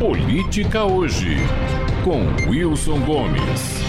Política Hoje, com Wilson Gomes.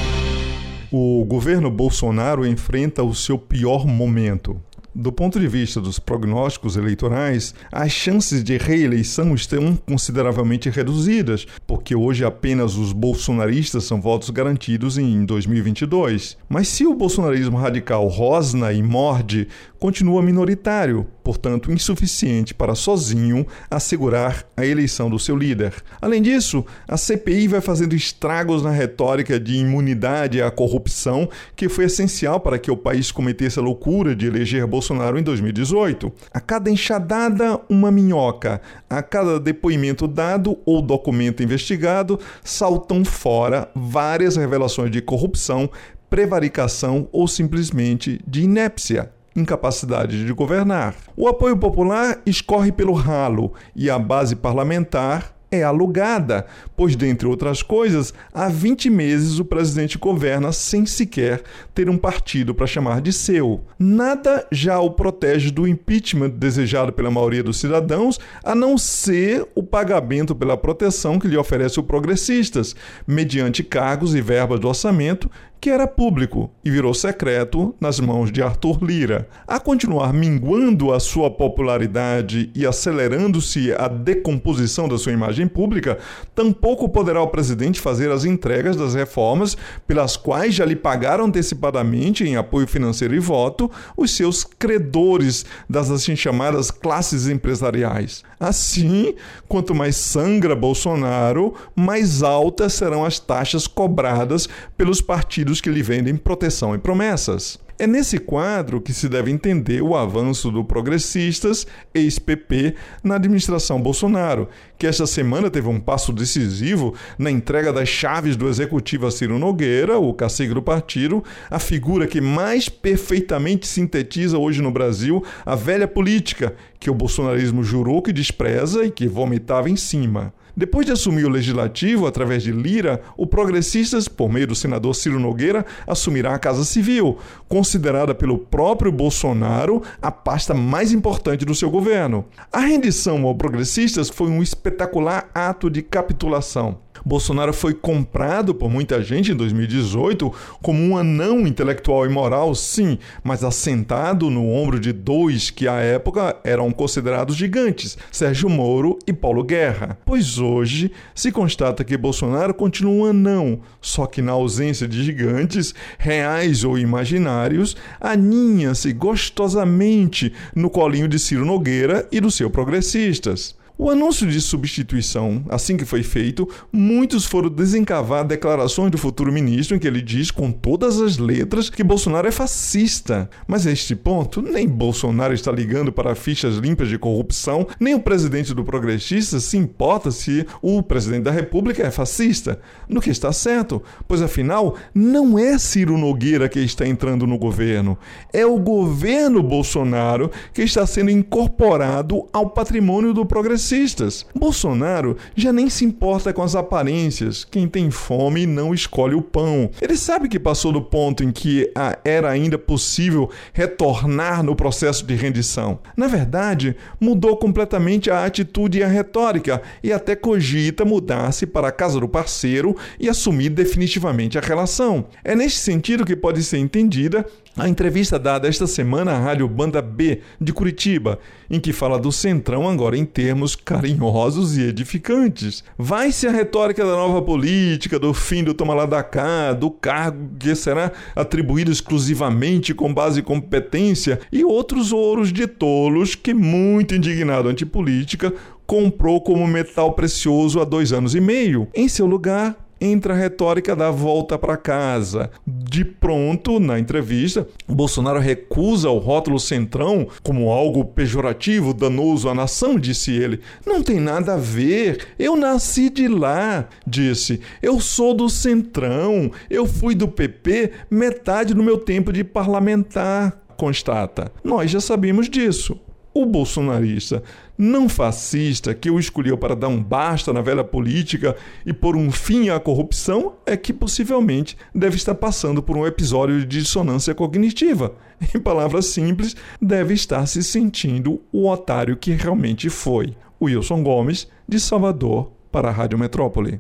O governo Bolsonaro enfrenta o seu pior momento. Do ponto de vista dos prognósticos eleitorais, as chances de reeleição estão consideravelmente reduzidas, porque hoje apenas os bolsonaristas são votos garantidos em 2022. Mas se o bolsonarismo radical rosna e morde, continua minoritário, portanto insuficiente para sozinho assegurar a eleição do seu líder. Além disso, a CPI vai fazendo estragos na retórica de imunidade à corrupção, que foi essencial para que o país cometesse a loucura de eleger Bolsonaro em 2018. A cada enxadada, uma minhoca. A cada depoimento dado ou documento investigado, saltam fora várias revelações de corrupção, prevaricação ou simplesmente de inépcia incapacidade de governar. O apoio popular escorre pelo ralo e a base parlamentar é alugada, pois, dentre outras coisas, há 20 meses o presidente governa sem sequer ter um partido para chamar de seu. Nada já o protege do impeachment desejado pela maioria dos cidadãos, a não ser o pagamento pela proteção que lhe oferece o Progressistas, mediante cargos e verbas do orçamento que era público e virou secreto nas mãos de Arthur Lira. A continuar minguando a sua popularidade e acelerando-se a decomposição da sua imagem pública, tampouco poderá o presidente fazer as entregas das reformas pelas quais já lhe pagaram antecipadamente em apoio financeiro e voto os seus credores das assim chamadas classes empresariais. Assim, quanto mais sangra Bolsonaro, mais altas serão as taxas cobradas pelos partidos partidos que lhe vendem proteção e promessas. É nesse quadro que se deve entender o avanço do Progressistas, ex-PP, na administração Bolsonaro, que esta semana teve um passo decisivo na entrega das chaves do executivo a Ciro Nogueira, o cacique do partido, a figura que mais perfeitamente sintetiza hoje no Brasil a velha política que o bolsonarismo jurou que despreza e que vomitava em cima. Depois de assumir o legislativo através de Lira, o Progressistas, por meio do senador Ciro Nogueira, assumirá a Casa Civil, considerada pelo próprio Bolsonaro a pasta mais importante do seu governo. A rendição ao Progressistas foi um espetacular ato de capitulação. Bolsonaro foi comprado por muita gente em 2018 como um anão intelectual e moral, sim, mas assentado no ombro de dois que à época eram considerados gigantes, Sérgio Moro e Paulo Guerra. Pois hoje se constata que Bolsonaro continua um anão, só que na ausência de gigantes, reais ou imaginários, aninha-se gostosamente no colinho de Ciro Nogueira e dos seus progressistas. O anúncio de substituição, assim que foi feito, muitos foram desencavar declarações do futuro ministro em que ele diz com todas as letras que Bolsonaro é fascista. Mas a este ponto, nem Bolsonaro está ligando para fichas limpas de corrupção, nem o presidente do Progressista se importa se o presidente da República é fascista. No que está certo, pois afinal, não é Ciro Nogueira que está entrando no governo, é o governo Bolsonaro que está sendo incorporado ao patrimônio do Progressista progressistas. Bolsonaro já nem se importa com as aparências. Quem tem fome não escolhe o pão. Ele sabe que passou do ponto em que era ainda possível retornar no processo de rendição. Na verdade, mudou completamente a atitude e a retórica e até cogita mudar-se para a casa do parceiro e assumir definitivamente a relação. É neste sentido que pode ser entendida a entrevista dada esta semana à Rádio Banda B de Curitiba, em que fala do Centrão agora em termos carinhosos e edificantes. Vai-se a retórica da nova política, do fim do toma lá da cá, do cargo que será atribuído exclusivamente com base em competência e outros ouros de tolos que, muito indignado antipolítica, comprou como metal precioso há dois anos e meio. Em seu lugar, entra a retórica da volta para casa. De pronto, na entrevista, Bolsonaro recusa o rótulo centrão como algo pejorativo, danoso à nação, disse ele. Não tem nada a ver. Eu nasci de lá, disse. Eu sou do centrão. Eu fui do PP metade do meu tempo de parlamentar constata. Nós já sabemos disso. O bolsonarista não fascista que o escolheu para dar um basta na velha política e por um fim à corrupção é que possivelmente deve estar passando por um episódio de dissonância cognitiva. Em palavras simples, deve estar se sentindo o otário que realmente foi. Wilson Gomes, de Salvador, para a Rádio Metrópole.